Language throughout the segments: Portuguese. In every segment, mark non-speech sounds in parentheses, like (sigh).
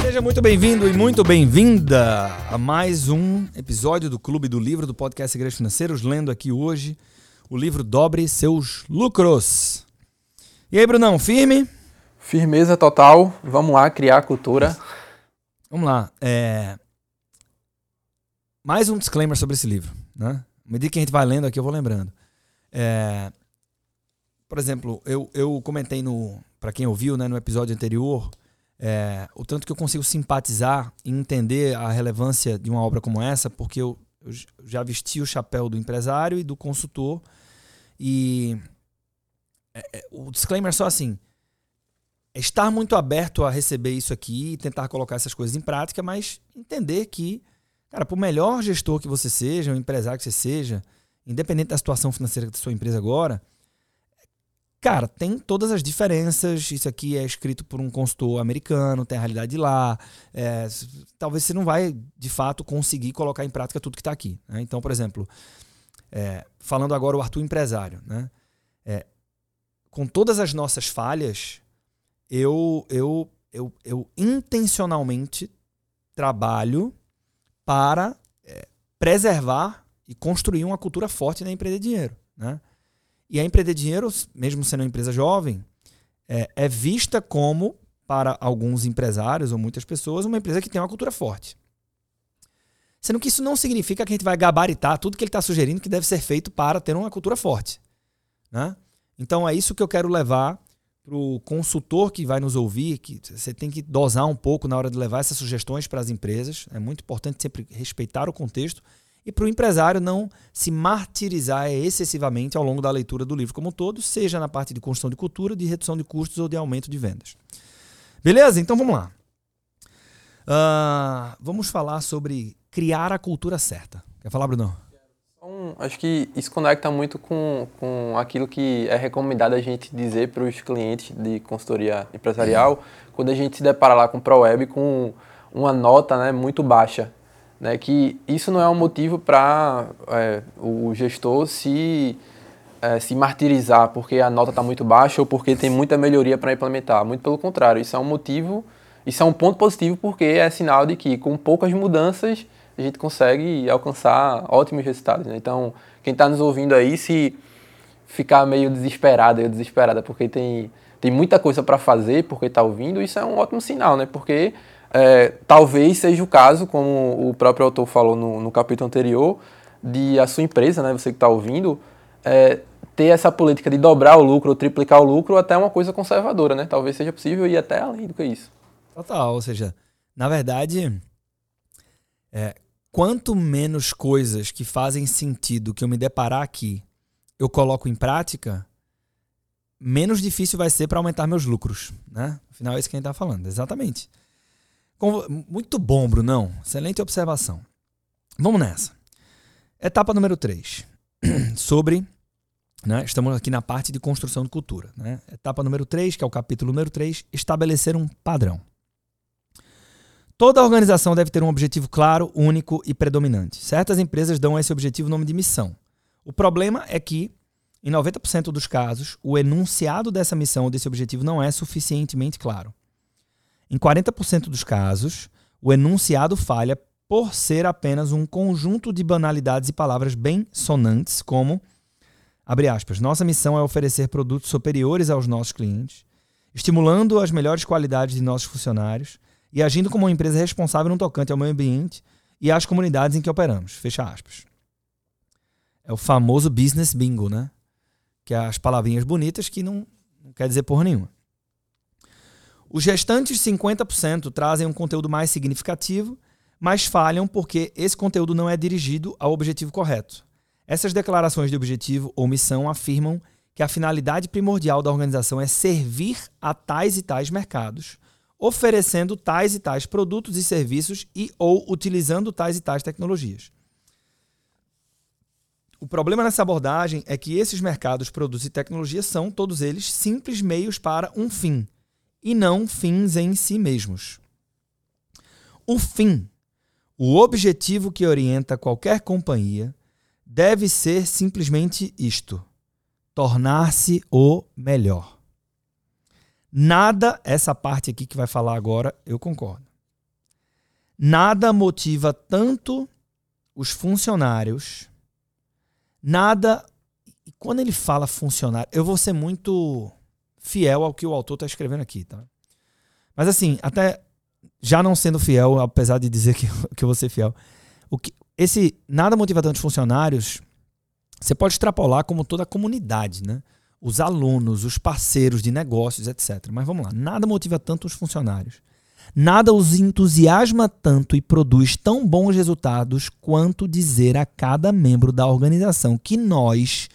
Seja muito bem-vindo e muito bem-vinda a mais um episódio do Clube do Livro do podcast Igreja Financeiros, lendo aqui hoje o livro Dobre Seus Lucros. E aí, Brunão, firme? Firmeza total. Vamos lá criar cultura. Vamos lá. É... Mais um disclaimer sobre esse livro. Né? À medida que a gente vai lendo aqui, eu vou lembrando. É... Por exemplo, eu, eu comentei no. Para quem ouviu, né, no episódio anterior, é, o tanto que eu consigo simpatizar e entender a relevância de uma obra como essa, porque eu, eu já vesti o chapéu do empresário e do consultor. E é, é, o disclaimer é só assim: é estar muito aberto a receber isso aqui e tentar colocar essas coisas em prática, mas entender que, cara, por melhor gestor que você seja, o empresário que você seja, independente da situação financeira da sua empresa agora, cara, tem todas as diferenças. Isso aqui é escrito por um consultor americano, tem a realidade de lá. É, talvez você não vai, de fato, conseguir colocar em prática tudo que está aqui. Né? Então, por exemplo, é, falando agora o Arthur empresário, né? É, com todas as nossas falhas, eu, eu, eu, eu intencionalmente trabalho para é, preservar e construir uma cultura forte na empresa de dinheiro. Né? E a empresa de dinheiro, mesmo sendo uma empresa jovem, é, é vista como, para alguns empresários ou muitas pessoas, uma empresa que tem uma cultura forte. Sendo que isso não significa que a gente vai gabaritar tudo que ele está sugerindo que deve ser feito para ter uma cultura forte. Né? Então é isso que eu quero levar para o consultor que vai nos ouvir, que você tem que dosar um pouco na hora de levar essas sugestões para as empresas. É muito importante sempre respeitar o contexto. E para o empresário não se martirizar excessivamente ao longo da leitura do livro como um todo, seja na parte de construção de cultura, de redução de custos ou de aumento de vendas. Beleza? Então vamos lá. Uh, vamos falar sobre criar a cultura certa. Quer falar, Bruno? Então, acho que isso conecta muito com, com aquilo que é recomendado a gente dizer para os clientes de consultoria empresarial quando a gente se depara lá com o ProWeb com uma nota né, muito baixa. Né, que isso não é um motivo para é, o gestor se, é, se martirizar porque a nota está muito baixa ou porque tem muita melhoria para implementar. Muito pelo contrário, isso é um motivo, isso é um ponto positivo porque é sinal de que com poucas mudanças a gente consegue alcançar ótimos resultados. Né? Então, quem está nos ouvindo aí, se ficar meio desesperado ou desesperada porque tem, tem muita coisa para fazer, porque está ouvindo, isso é um ótimo sinal, né? Porque é, talvez seja o caso, como o próprio autor falou no, no capítulo anterior, de a sua empresa, né, você que está ouvindo, é, ter essa política de dobrar o lucro triplicar o lucro até uma coisa conservadora, né? Talvez seja possível ir até além do que isso. Total, ou seja, na verdade, é, quanto menos coisas que fazem sentido que eu me deparar aqui eu coloco em prática, menos difícil vai ser para aumentar meus lucros, né? Afinal, é isso que a gente está falando, exatamente. Muito bom, Brunão. Excelente observação. Vamos nessa. Etapa número 3. (clears throat) Sobre. Né, estamos aqui na parte de construção de cultura. Né? Etapa número 3, que é o capítulo número 3, estabelecer um padrão. Toda organização deve ter um objetivo claro, único e predominante. Certas empresas dão a esse objetivo o nome de missão. O problema é que, em 90% dos casos, o enunciado dessa missão ou desse objetivo não é suficientemente claro. Em 40% dos casos, o enunciado falha por ser apenas um conjunto de banalidades e palavras bem sonantes, como, abre aspas, nossa missão é oferecer produtos superiores aos nossos clientes, estimulando as melhores qualidades de nossos funcionários, e agindo como uma empresa responsável no tocante ao meio ambiente e às comunidades em que operamos. Fecha aspas. É o famoso business bingo, né? Que é as palavrinhas bonitas que não, não quer dizer porra nenhuma. Os restantes 50% trazem um conteúdo mais significativo, mas falham porque esse conteúdo não é dirigido ao objetivo correto. Essas declarações de objetivo ou missão afirmam que a finalidade primordial da organização é servir a tais e tais mercados, oferecendo tais e tais produtos e serviços e ou utilizando tais e tais tecnologias. O problema nessa abordagem é que esses mercados, produtos e tecnologias são, todos eles, simples meios para um fim, e não fins em si mesmos. O fim, o objetivo que orienta qualquer companhia, deve ser simplesmente isto: tornar-se o melhor. Nada, essa parte aqui que vai falar agora, eu concordo. Nada motiva tanto os funcionários, nada. E quando ele fala funcionário, eu vou ser muito fiel ao que o autor está escrevendo aqui, tá? Mas assim, até já não sendo fiel, apesar de dizer (laughs) que, que eu vou ser fiel, o que, esse nada motiva tanto os funcionários, você pode extrapolar como toda a comunidade, né? Os alunos, os parceiros de negócios, etc. Mas vamos lá, nada motiva tanto os funcionários. Nada os entusiasma tanto e produz tão bons resultados quanto dizer a cada membro da organização que nós,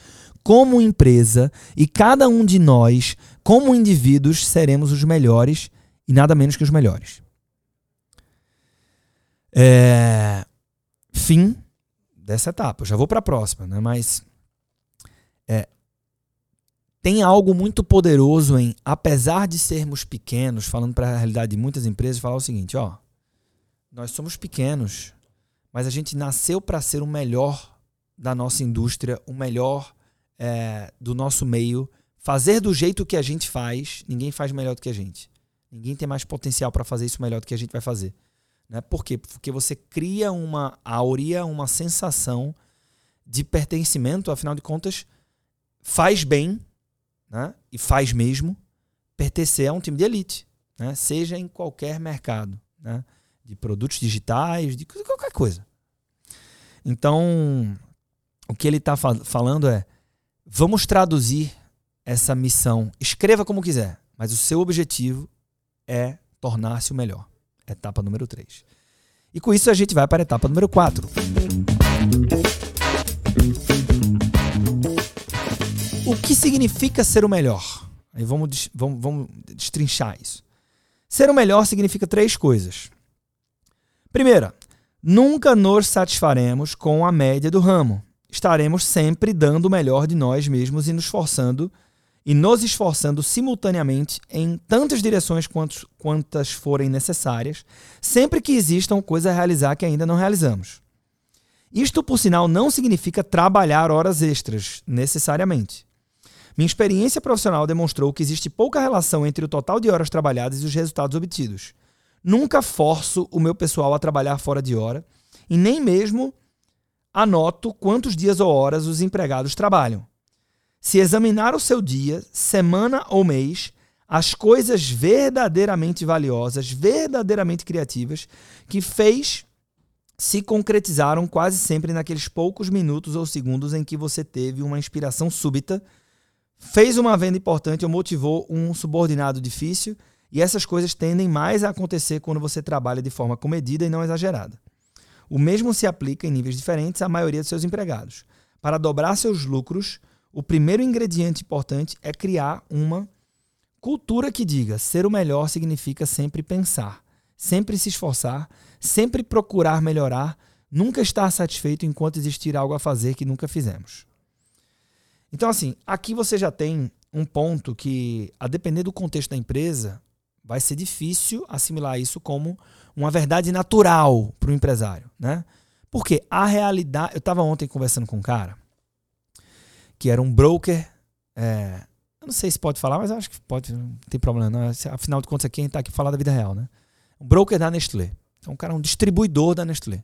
como empresa, e cada um de nós, como indivíduos, seremos os melhores e nada menos que os melhores. É... Fim dessa etapa. Eu já vou para a próxima, né? mas é, tem algo muito poderoso em, apesar de sermos pequenos, falando para a realidade de muitas empresas, falar o seguinte: ó, nós somos pequenos, mas a gente nasceu para ser o melhor da nossa indústria, o melhor é, do nosso meio, fazer do jeito que a gente faz. Ninguém faz melhor do que a gente. Ninguém tem mais potencial para fazer isso melhor do que a gente vai fazer. Né? Por quê? Porque você cria uma áurea, uma sensação de pertencimento, afinal de contas, faz bem, né? e faz mesmo, pertencer a um time de elite, né? seja em qualquer mercado, né? de produtos digitais, de qualquer coisa. Então, o que ele está falando é: vamos traduzir essa missão. Escreva como quiser, mas o seu objetivo é tornar-se o melhor. Etapa número 3. E com isso a gente vai para a etapa número 4. O que significa ser o melhor? Aí vamos, vamos, vamos destrinchar isso. Ser o melhor significa três coisas. Primeira, nunca nos satisfaremos com a média do ramo. Estaremos sempre dando o melhor de nós mesmos e nos esforçando e nos esforçando simultaneamente em tantas direções quantos, quantas forem necessárias, sempre que existam coisas a realizar que ainda não realizamos. Isto, por sinal, não significa trabalhar horas extras, necessariamente. Minha experiência profissional demonstrou que existe pouca relação entre o total de horas trabalhadas e os resultados obtidos. Nunca forço o meu pessoal a trabalhar fora de hora e nem mesmo anoto quantos dias ou horas os empregados trabalham. Se examinar o seu dia, semana ou mês, as coisas verdadeiramente valiosas, verdadeiramente criativas, que fez se concretizaram quase sempre naqueles poucos minutos ou segundos em que você teve uma inspiração súbita, fez uma venda importante ou motivou um subordinado difícil, e essas coisas tendem mais a acontecer quando você trabalha de forma comedida e não exagerada. O mesmo se aplica em níveis diferentes à maioria de seus empregados. Para dobrar seus lucros, o primeiro ingrediente importante é criar uma cultura que diga ser o melhor significa sempre pensar, sempre se esforçar, sempre procurar melhorar, nunca estar satisfeito enquanto existir algo a fazer que nunca fizemos. Então, assim, aqui você já tem um ponto que, a depender do contexto da empresa, vai ser difícil assimilar isso como uma verdade natural para o empresário, né? Porque a realidade. Eu estava ontem conversando com um cara que era um broker. É, eu não sei se pode falar, mas acho que pode, não tem problema. Não. Afinal de contas, aqui a gente está aqui falar da vida real, né? Um broker da Nestlé. Então, o cara é um distribuidor da Nestlé.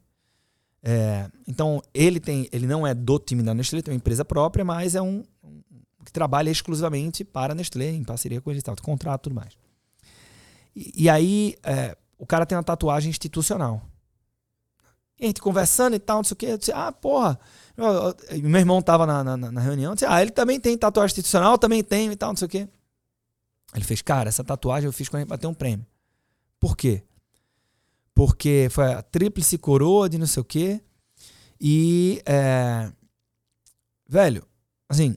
É, então, ele tem, ele não é do time da Nestlé, tem uma empresa própria, mas é um, um que trabalha exclusivamente para a Nestlé, em parceria com eles, tal, contrato e tudo mais. E, e aí, é, o cara tem uma tatuagem institucional. E a gente conversando e tal, não sei o quê. Eu disse, ah, porra. meu irmão tava na, na, na reunião. Disse, ah, ele também tem tatuagem institucional, também tem e tal, não sei o quê. Ele fez, cara, essa tatuagem eu fiz quando a gente bateu um prêmio. Por quê? Porque foi a tríplice coroa de não sei o quê. E, é, velho, assim,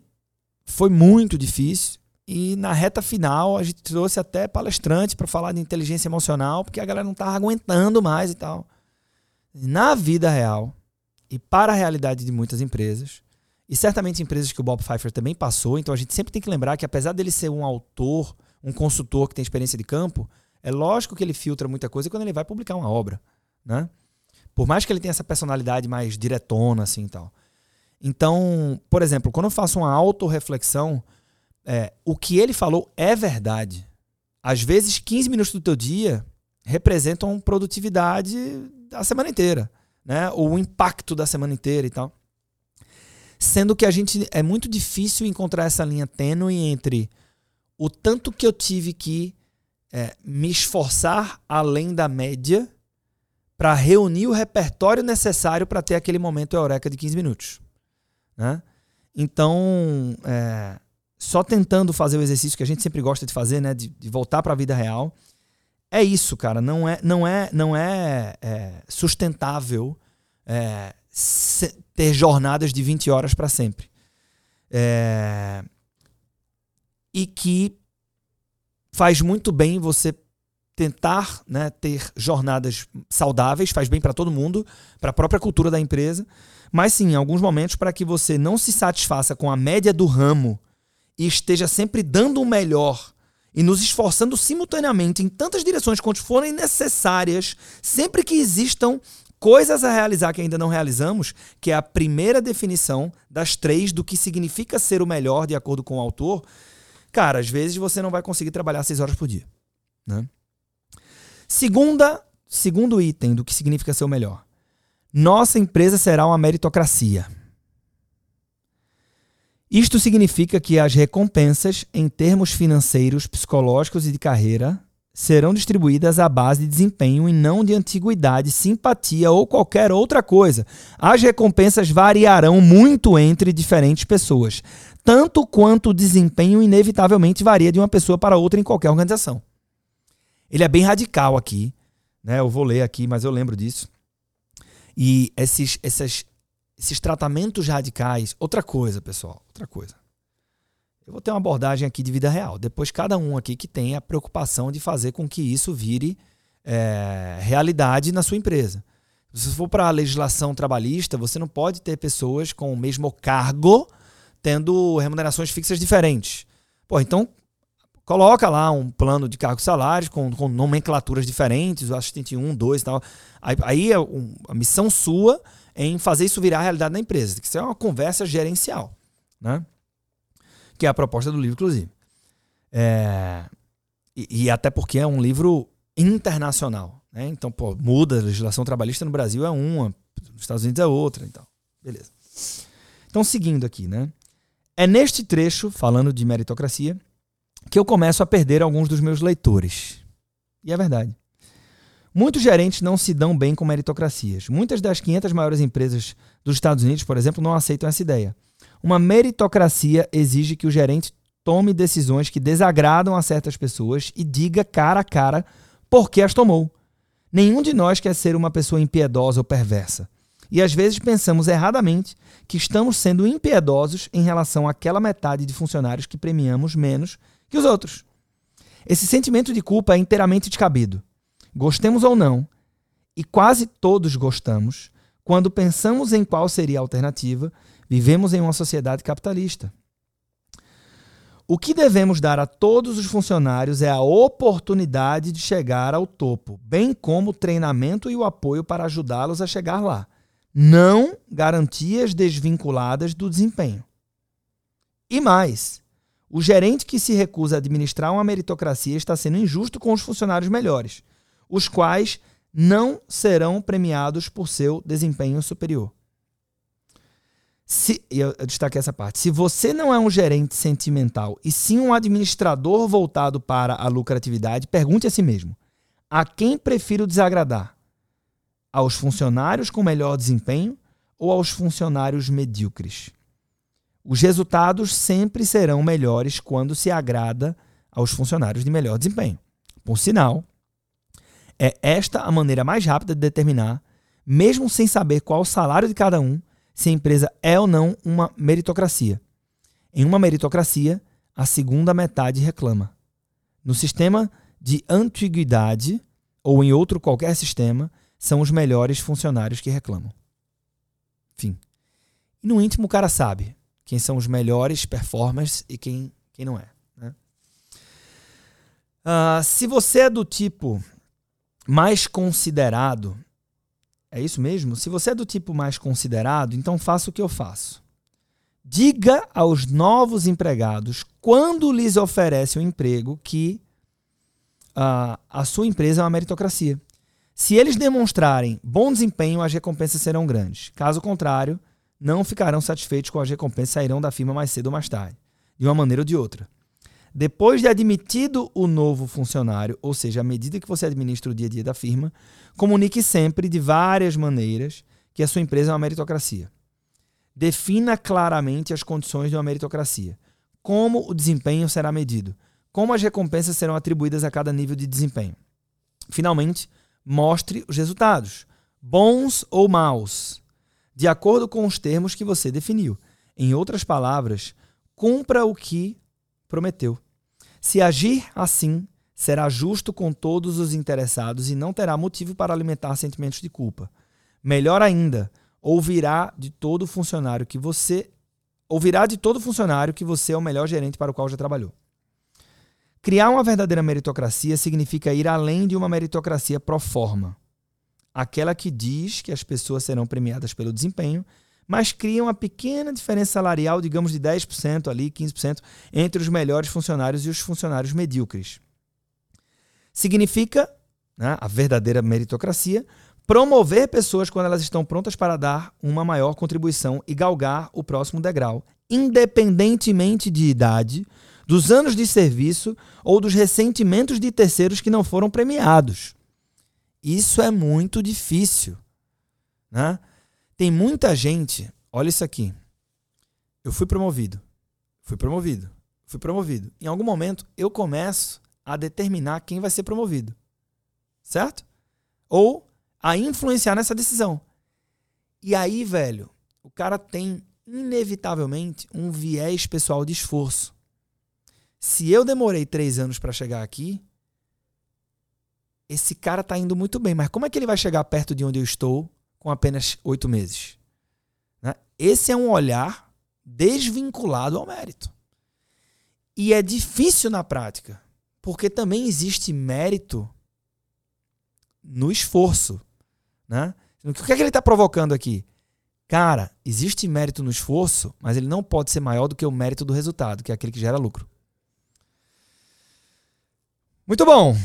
foi muito difícil. E na reta final a gente trouxe até palestrante para falar de inteligência emocional, porque a galera não tava aguentando mais e tal na vida real e para a realidade de muitas empresas, e certamente empresas que o Bob Pfeiffer também passou, então a gente sempre tem que lembrar que apesar dele ser um autor, um consultor que tem experiência de campo, é lógico que ele filtra muita coisa quando ele vai publicar uma obra, né? Por mais que ele tenha essa personalidade mais diretona assim e tal. Então, por exemplo, quando eu faço uma autorreflexão, é, o que ele falou é verdade. Às vezes, 15 minutos do teu dia representam produtividade da semana inteira, né? Ou o impacto da semana inteira e tal. Sendo que a gente é muito difícil encontrar essa linha tênue entre o tanto que eu tive que é, me esforçar além da média para reunir o repertório necessário para ter aquele momento eureka de 15 minutos. Né? Então, é, só tentando fazer o exercício que a gente sempre gosta de fazer, né, de, de voltar para a vida real, é isso, cara. Não é, não é, não é, é sustentável é, ter jornadas de 20 horas para sempre. É, e que faz muito bem você tentar né, ter jornadas saudáveis, faz bem para todo mundo, para a própria cultura da empresa, mas sim, em alguns momentos, para que você não se satisfaça com a média do ramo e esteja sempre dando o melhor e nos esforçando simultaneamente em tantas direções quanto forem necessárias, sempre que existam coisas a realizar que ainda não realizamos, que é a primeira definição das três do que significa ser o melhor, de acordo com o autor. Cara, às vezes você não vai conseguir trabalhar seis horas por dia. Né? Segunda, segundo item do que significa ser o melhor. Nossa empresa será uma meritocracia. Isto significa que as recompensas, em termos financeiros, psicológicos e de carreira, serão distribuídas à base de desempenho e não de antiguidade, simpatia ou qualquer outra coisa. As recompensas variarão muito entre diferentes pessoas, tanto quanto o desempenho inevitavelmente varia de uma pessoa para outra em qualquer organização. Ele é bem radical aqui, né? Eu vou ler aqui, mas eu lembro disso. E esses, esses, esses tratamentos radicais, outra coisa, pessoal, outra coisa. Eu vou ter uma abordagem aqui de vida real. Depois, cada um aqui que tem a preocupação de fazer com que isso vire é, realidade na sua empresa. Se for para a legislação trabalhista, você não pode ter pessoas com o mesmo cargo tendo remunerações fixas diferentes. Pô, então coloca lá um plano de cargos salários com, com nomenclaturas diferentes, o assistente 1, 2 e tal. Aí, aí é um, a missão sua em fazer isso virar realidade na empresa. Que isso é uma conversa gerencial, né? Que é a proposta do livro, inclusive. É, e, e, até porque é um livro internacional, né? Então, pô, muda a legislação trabalhista no Brasil é uma, nos Estados Unidos é outra, então. Beleza. Então, seguindo aqui, né? É neste trecho, falando de meritocracia, que eu começo a perder alguns dos meus leitores. E é verdade. Muitos gerentes não se dão bem com meritocracias. Muitas das 500 maiores empresas dos Estados Unidos, por exemplo, não aceitam essa ideia. Uma meritocracia exige que o gerente tome decisões que desagradam a certas pessoas e diga cara a cara por que as tomou. Nenhum de nós quer ser uma pessoa impiedosa ou perversa. E às vezes pensamos erradamente que estamos sendo impiedosos em relação àquela metade de funcionários que premiamos menos que os outros. Esse sentimento de culpa é inteiramente descabido gostemos ou não, e quase todos gostamos, quando pensamos em qual seria a alternativa, vivemos em uma sociedade capitalista. O que devemos dar a todos os funcionários é a oportunidade de chegar ao topo, bem como o treinamento e o apoio para ajudá-los a chegar lá, não garantias desvinculadas do desempenho. E mais, o gerente que se recusa a administrar uma meritocracia está sendo injusto com os funcionários melhores, os quais não serão premiados por seu desempenho superior. Se, eu destaquei essa parte. Se você não é um gerente sentimental e sim um administrador voltado para a lucratividade, pergunte a si mesmo: a quem prefiro desagradar? Aos funcionários com melhor desempenho ou aos funcionários medíocres? Os resultados sempre serão melhores quando se agrada aos funcionários de melhor desempenho. Por sinal, é esta a maneira mais rápida de determinar, mesmo sem saber qual o salário de cada um, se a empresa é ou não uma meritocracia. Em uma meritocracia, a segunda metade reclama. No sistema de antiguidade, ou em outro qualquer sistema, são os melhores funcionários que reclamam. Fim. E no íntimo o cara sabe quem são os melhores performers e quem, quem não é. Né? Uh, se você é do tipo mais considerado, é isso mesmo? Se você é do tipo mais considerado, então faça o que eu faço. Diga aos novos empregados, quando lhes oferece um emprego, que uh, a sua empresa é uma meritocracia. Se eles demonstrarem bom desempenho, as recompensas serão grandes. Caso contrário, não ficarão satisfeitos com as recompensas e sairão da firma mais cedo ou mais tarde, de uma maneira ou de outra. Depois de admitido o novo funcionário, ou seja, à medida que você administra o dia a dia da firma, comunique sempre de várias maneiras que a sua empresa é uma meritocracia. Defina claramente as condições de uma meritocracia. Como o desempenho será medido. Como as recompensas serão atribuídas a cada nível de desempenho. Finalmente, mostre os resultados, bons ou maus, de acordo com os termos que você definiu. Em outras palavras, cumpra o que prometeu. Se agir assim, será justo com todos os interessados e não terá motivo para alimentar sentimentos de culpa. Melhor ainda, ouvirá de todo funcionário que você ouvirá de todo funcionário que você é o melhor gerente para o qual já trabalhou. Criar uma verdadeira meritocracia significa ir além de uma meritocracia pro forma, aquela que diz que as pessoas serão premiadas pelo desempenho, mas cria uma pequena diferença salarial, digamos de 10% ali, 15%, entre os melhores funcionários e os funcionários medíocres. Significa, né, a verdadeira meritocracia, promover pessoas quando elas estão prontas para dar uma maior contribuição e galgar o próximo degrau, independentemente de idade, dos anos de serviço ou dos ressentimentos de terceiros que não foram premiados. Isso é muito difícil. Né? Tem muita gente, olha isso aqui. Eu fui promovido, fui promovido, fui promovido. Em algum momento eu começo a determinar quem vai ser promovido. Certo? Ou a influenciar nessa decisão. E aí, velho, o cara tem inevitavelmente um viés pessoal de esforço. Se eu demorei três anos para chegar aqui, esse cara tá indo muito bem, mas como é que ele vai chegar perto de onde eu estou com apenas oito meses? Né? Esse é um olhar desvinculado ao mérito. E é difícil na prática, porque também existe mérito no esforço. Né? O que é que ele está provocando aqui? Cara, existe mérito no esforço, mas ele não pode ser maior do que o mérito do resultado, que é aquele que gera lucro. Muito bom.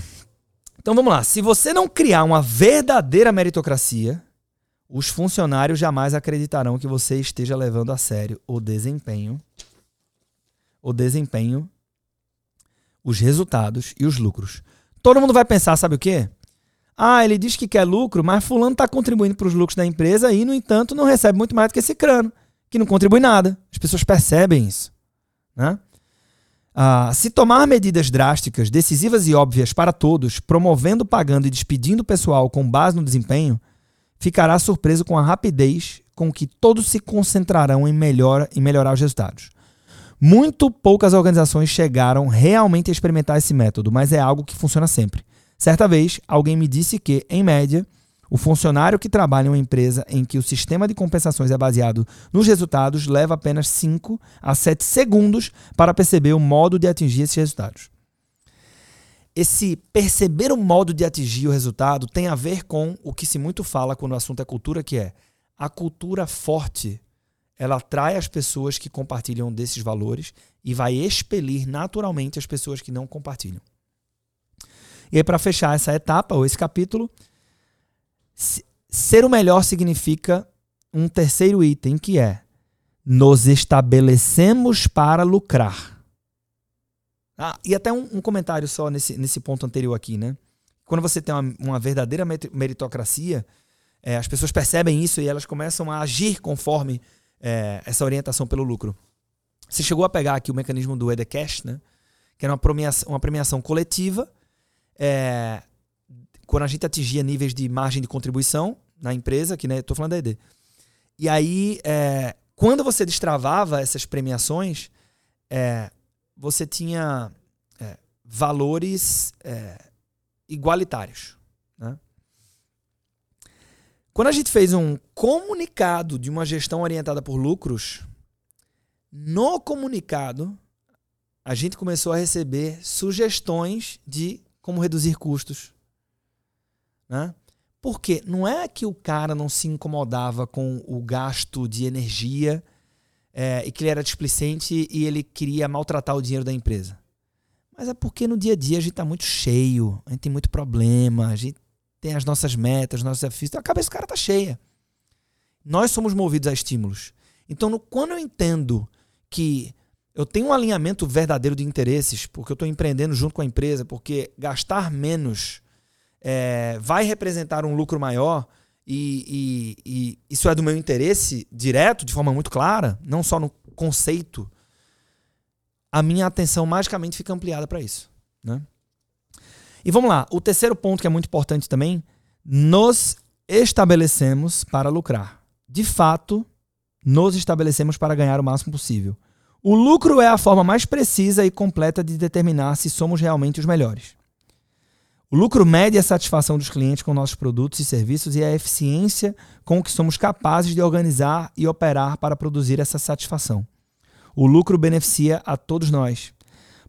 Então vamos lá. Se você não criar uma verdadeira meritocracia, os funcionários jamais acreditarão que você esteja levando a sério o desempenho, o desempenho, os resultados e os lucros. Todo mundo vai pensar, sabe o quê? Ah, ele diz que quer lucro, mas fulano está contribuindo para os lucros da empresa e, no entanto, não recebe muito mais do que esse crânio, que não contribui nada. As pessoas percebem isso. Né? Ah, se tomar medidas drásticas, decisivas e óbvias para todos, promovendo, pagando e despedindo o pessoal com base no desempenho, ficará surpreso com a rapidez com que todos se concentrarão em, melhor, em melhorar os resultados. Muito poucas organizações chegaram realmente a experimentar esse método, mas é algo que funciona sempre. Certa vez, alguém me disse que, em média, o funcionário que trabalha em uma empresa em que o sistema de compensações é baseado nos resultados leva apenas 5 a 7 segundos para perceber o modo de atingir esses resultados. Esse perceber o modo de atingir o resultado tem a ver com o que se muito fala quando o assunto é cultura, que é a cultura forte. Ela atrai as pessoas que compartilham desses valores e vai expelir naturalmente as pessoas que não compartilham. E aí, para fechar essa etapa, ou esse capítulo, ser o melhor significa um terceiro item, que é nos estabelecemos para lucrar. Ah, e até um, um, comentário só nesse, nesse ponto anterior aqui, né? Quando você tem uma, uma verdadeira meritocracia, é, as pessoas percebem isso e elas começam a agir conforme é, essa orientação pelo lucro. Você chegou a pegar aqui o mecanismo do Edecash, né? Que era uma premiação, uma premiação coletiva é, quando a gente atingia níveis de margem de contribuição na empresa, que né, estou falando da ED. E aí, é, quando você destravava essas premiações, é, você tinha é, valores é, igualitários. Né? Quando a gente fez um comunicado de uma gestão orientada por lucros, no comunicado a gente começou a receber sugestões de como reduzir custos. Né? Porque não é que o cara não se incomodava com o gasto de energia é, e que ele era displicente e ele queria maltratar o dinheiro da empresa. Mas é porque no dia a dia a gente está muito cheio, a gente tem muito problema, a gente tem as nossas metas, os nossos desafios, então a cabeça do cara tá cheia. Nós somos movidos a estímulos. Então, no, quando eu entendo que eu tenho um alinhamento verdadeiro de interesses, porque eu estou empreendendo junto com a empresa, porque gastar menos é, vai representar um lucro maior, e, e, e, isso é do meu interesse direto, de forma muito clara, não só no conceito, a minha atenção magicamente fica ampliada para isso. Né? E vamos lá, o terceiro ponto que é muito importante também, nos estabelecemos para lucrar. De fato, nos estabelecemos para ganhar o máximo possível. O lucro é a forma mais precisa e completa de determinar se somos realmente os melhores. O lucro mede a satisfação dos clientes com nossos produtos e serviços e a eficiência com que somos capazes de organizar e operar para produzir essa satisfação. O lucro beneficia a todos nós.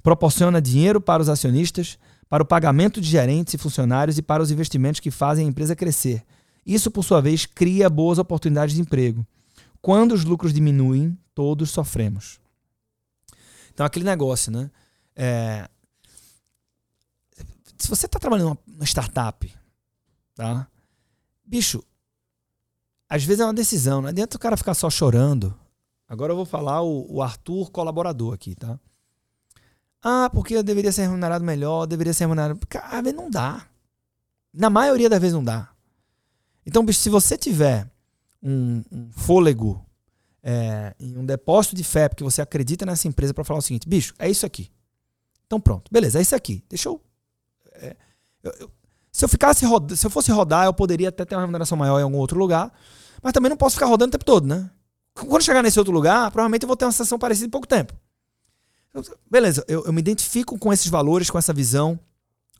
Proporciona dinheiro para os acionistas, para o pagamento de gerentes e funcionários e para os investimentos que fazem a empresa crescer. Isso, por sua vez, cria boas oportunidades de emprego. Quando os lucros diminuem, todos sofremos. Então, aquele negócio, né? É, se você está trabalhando numa startup, tá? Bicho, às vezes é uma decisão, não adianta o cara ficar só chorando. Agora eu vou falar o, o Arthur colaborador aqui, tá? Ah, porque eu deveria ser remunerado melhor, deveria ser remunerado. Cara, não dá. Na maioria das vezes não dá. Então, bicho, se você tiver um, um fôlego é, em um depósito de fé, porque você acredita nessa empresa para falar o seguinte, bicho, é isso aqui. Então pronto, beleza, é isso aqui. Deixa eu é, eu, se eu ficasse se eu fosse rodar, eu poderia até ter uma remuneração maior em algum outro lugar, mas também não posso ficar rodando o tempo todo, né? Quando chegar nesse outro lugar, provavelmente eu vou ter uma sensação parecida em pouco tempo. Beleza, eu, eu me identifico com esses valores, com essa visão,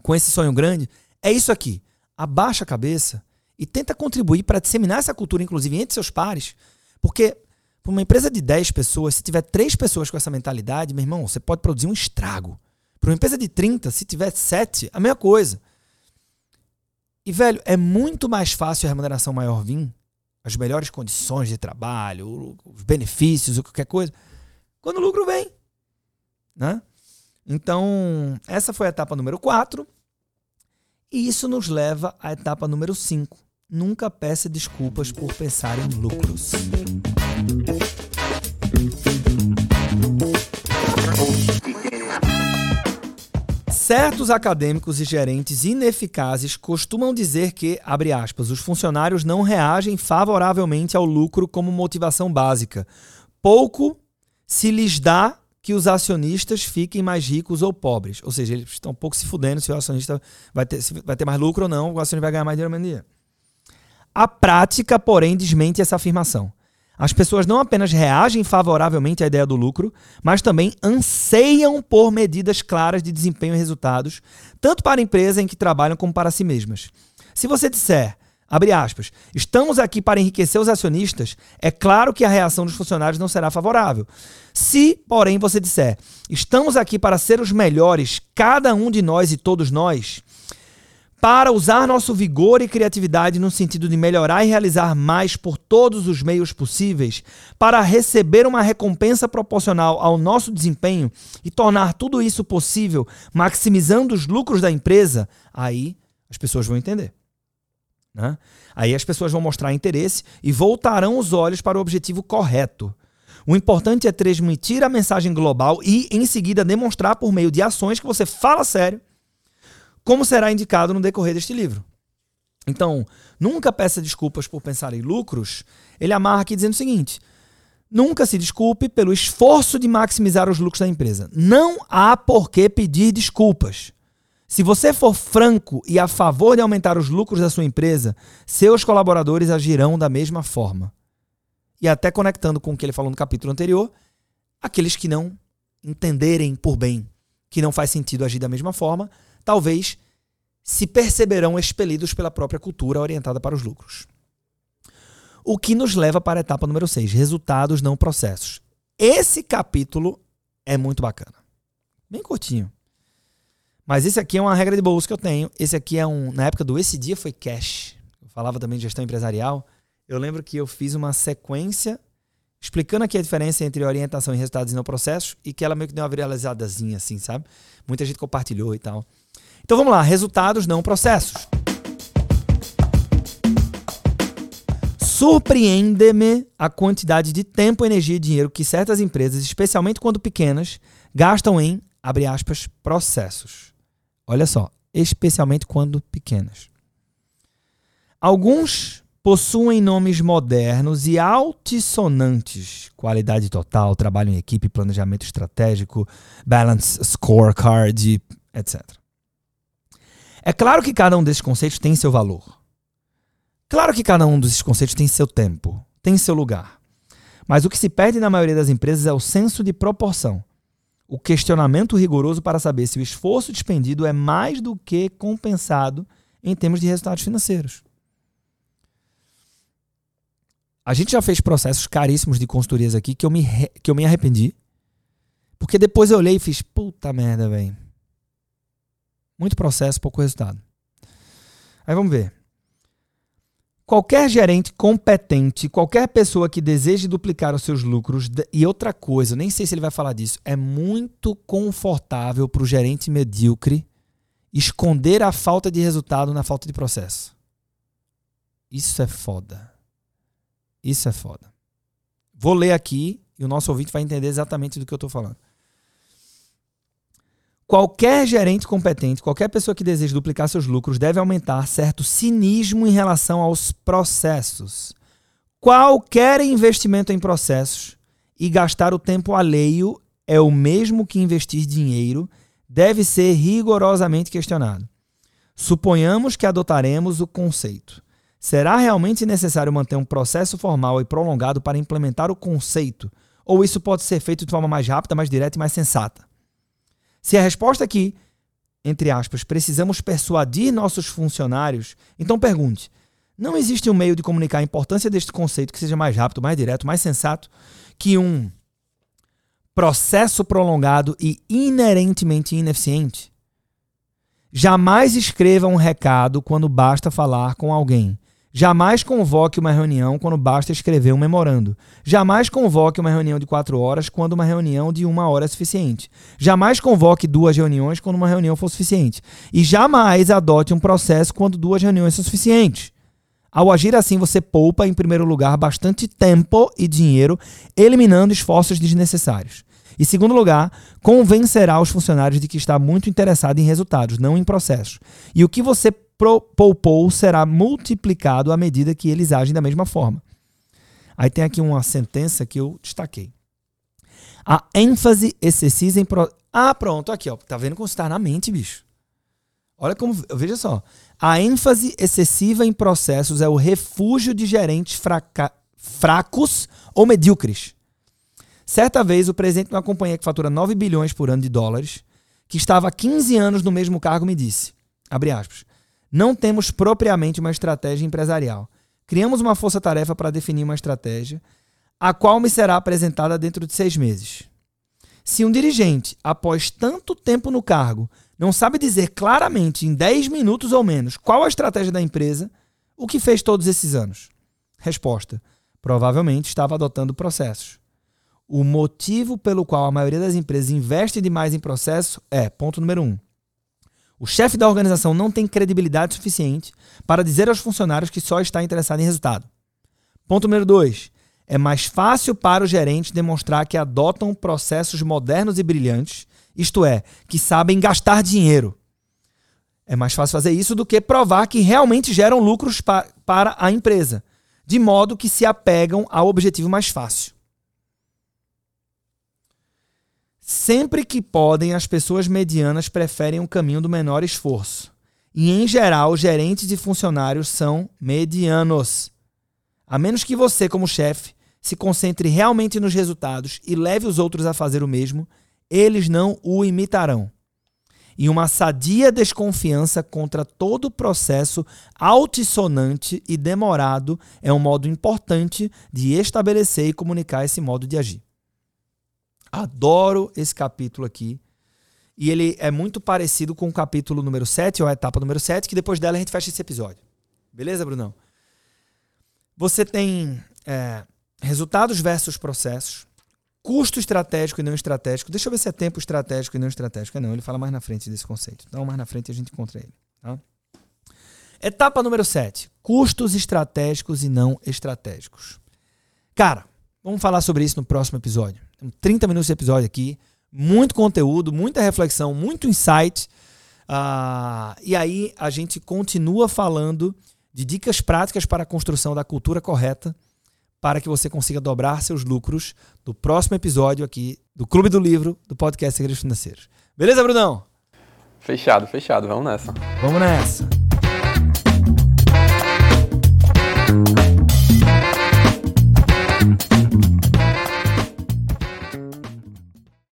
com esse sonho grande. É isso aqui. Abaixa a cabeça e tenta contribuir para disseminar essa cultura, inclusive entre seus pares. Porque para uma empresa de 10 pessoas, se tiver 3 pessoas com essa mentalidade, meu irmão, você pode produzir um estrago. Para uma empresa de 30, se tiver 7, a mesma coisa. E, velho, é muito mais fácil a remuneração maior vir, as melhores condições de trabalho, os benefícios, qualquer coisa, quando o lucro vem. Né? Então, essa foi a etapa número 4. E isso nos leva à etapa número 5. Nunca peça desculpas por pensar em lucros. Certos acadêmicos e gerentes ineficazes costumam dizer que, abre aspas, os funcionários não reagem favoravelmente ao lucro como motivação básica. Pouco se lhes dá que os acionistas fiquem mais ricos ou pobres. Ou seja, eles estão um pouco se fudendo se o acionista vai ter, vai ter mais lucro ou não, o acionista vai ganhar mais dinheiro ou menos dinheiro. A prática, porém, desmente essa afirmação. As pessoas não apenas reagem favoravelmente à ideia do lucro, mas também anseiam por medidas claras de desempenho e resultados, tanto para a empresa em que trabalham como para si mesmas. Se você disser, abre aspas, estamos aqui para enriquecer os acionistas, é claro que a reação dos funcionários não será favorável. Se, porém, você disser, estamos aqui para ser os melhores, cada um de nós e todos nós, para usar nosso vigor e criatividade no sentido de melhorar e realizar mais por todos os meios possíveis, para receber uma recompensa proporcional ao nosso desempenho e tornar tudo isso possível, maximizando os lucros da empresa, aí as pessoas vão entender. Né? Aí as pessoas vão mostrar interesse e voltarão os olhos para o objetivo correto. O importante é transmitir a mensagem global e, em seguida, demonstrar por meio de ações que você fala sério como será indicado no decorrer deste livro. Então, nunca peça desculpas por pensar em lucros. Ele amarra aqui dizendo o seguinte: nunca se desculpe pelo esforço de maximizar os lucros da empresa. Não há por que pedir desculpas. Se você for franco e a favor de aumentar os lucros da sua empresa, seus colaboradores agirão da mesma forma. E até conectando com o que ele falou no capítulo anterior, aqueles que não entenderem por bem que não faz sentido agir da mesma forma, talvez se perceberão expelidos pela própria cultura orientada para os lucros. O que nos leva para a etapa número 6, resultados não processos. Esse capítulo é muito bacana. Bem curtinho. Mas esse aqui é uma regra de bolsa que eu tenho. Esse aqui é um. Na época do Esse Dia foi cash. Eu falava também de gestão empresarial. Eu lembro que eu fiz uma sequência explicando aqui a diferença entre orientação e resultados e não processos, e que ela meio que deu uma viralizadazinha, assim, sabe? Muita gente compartilhou e tal. Então vamos lá, resultados não processos. Surpreende-me a quantidade de tempo, energia e dinheiro que certas empresas, especialmente quando pequenas, gastam em, abre aspas, processos. Olha só, especialmente quando pequenas. Alguns possuem nomes modernos e altissonantes: qualidade total, trabalho em equipe, planejamento estratégico, balance scorecard, etc. É claro que cada um desses conceitos tem seu valor. Claro que cada um desses conceitos tem seu tempo, tem seu lugar. Mas o que se perde na maioria das empresas é o senso de proporção. O questionamento rigoroso para saber se o esforço despendido é mais do que compensado em termos de resultados financeiros. A gente já fez processos caríssimos de consultorias aqui que eu me, que eu me arrependi. Porque depois eu olhei e fiz, puta merda, velho. Muito processo, pouco resultado. Aí vamos ver. Qualquer gerente competente, qualquer pessoa que deseje duplicar os seus lucros, e outra coisa, nem sei se ele vai falar disso, é muito confortável para o gerente medíocre esconder a falta de resultado na falta de processo. Isso é foda. Isso é foda. Vou ler aqui e o nosso ouvinte vai entender exatamente do que eu estou falando. Qualquer gerente competente, qualquer pessoa que deseje duplicar seus lucros deve aumentar certo cinismo em relação aos processos. Qualquer investimento em processos e gastar o tempo alheio é o mesmo que investir dinheiro, deve ser rigorosamente questionado. Suponhamos que adotaremos o conceito. Será realmente necessário manter um processo formal e prolongado para implementar o conceito? Ou isso pode ser feito de forma mais rápida, mais direta e mais sensata? Se a resposta aqui, entre aspas, precisamos persuadir nossos funcionários, então pergunte: não existe um meio de comunicar a importância deste conceito que seja mais rápido, mais direto, mais sensato que um processo prolongado e inerentemente ineficiente? Jamais escreva um recado quando basta falar com alguém. Jamais convoque uma reunião quando basta escrever um memorando. Jamais convoque uma reunião de quatro horas quando uma reunião de uma hora é suficiente. Jamais convoque duas reuniões quando uma reunião for suficiente. E jamais adote um processo quando duas reuniões são suficientes. Ao agir assim, você poupa, em primeiro lugar, bastante tempo e dinheiro, eliminando esforços desnecessários. E, segundo lugar, convencerá os funcionários de que está muito interessado em resultados, não em processos. E o que você poupou será multiplicado à medida que eles agem da mesma forma. Aí tem aqui uma sentença que eu destaquei. A ênfase excessiva em. Pro... Ah, pronto, aqui, ó. Tá vendo como está na mente, bicho? Olha como. Veja só. A ênfase excessiva em processos é o refúgio de gerentes fraca... fracos ou medíocres. Certa vez, o presidente de uma companhia que fatura 9 bilhões por ano de dólares, que estava há 15 anos no mesmo cargo, me disse: abre aspas. Não temos propriamente uma estratégia empresarial. Criamos uma força-tarefa para definir uma estratégia, a qual me será apresentada dentro de seis meses. Se um dirigente, após tanto tempo no cargo, não sabe dizer claramente, em 10 minutos ou menos, qual a estratégia da empresa, o que fez todos esses anos? Resposta: provavelmente estava adotando processos. O motivo pelo qual a maioria das empresas investe demais em processo é, ponto número um, o chefe da organização não tem credibilidade suficiente para dizer aos funcionários que só está interessado em resultado. Ponto número dois. É mais fácil para os gerentes demonstrar que adotam processos modernos e brilhantes, isto é, que sabem gastar dinheiro. É mais fácil fazer isso do que provar que realmente geram lucros pa para a empresa, de modo que se apegam ao objetivo mais fácil. Sempre que podem, as pessoas medianas preferem um caminho do menor esforço. E, em geral, gerentes e funcionários são medianos. A menos que você, como chefe, se concentre realmente nos resultados e leve os outros a fazer o mesmo, eles não o imitarão. E uma sadia desconfiança contra todo o processo altissonante e demorado é um modo importante de estabelecer e comunicar esse modo de agir. Adoro esse capítulo aqui. E ele é muito parecido com o capítulo número 7, ou a etapa número 7, que depois dela a gente fecha esse episódio. Beleza, Brunão? Você tem é, resultados versus processos, custo estratégico e não estratégico. Deixa eu ver se é tempo estratégico e não estratégico. É não, ele fala mais na frente desse conceito. Então, mais na frente a gente encontra ele. Tá? Etapa número 7. Custos estratégicos e não estratégicos. Cara, vamos falar sobre isso no próximo episódio. Temos 30 minutos de episódio aqui. Muito conteúdo, muita reflexão, muito insight. Uh, e aí a gente continua falando de dicas práticas para a construção da cultura correta para que você consiga dobrar seus lucros no próximo episódio aqui do Clube do Livro, do podcast Segredos Financeiros. Beleza, Brunão? Fechado, fechado. Vamos nessa. Vamos nessa.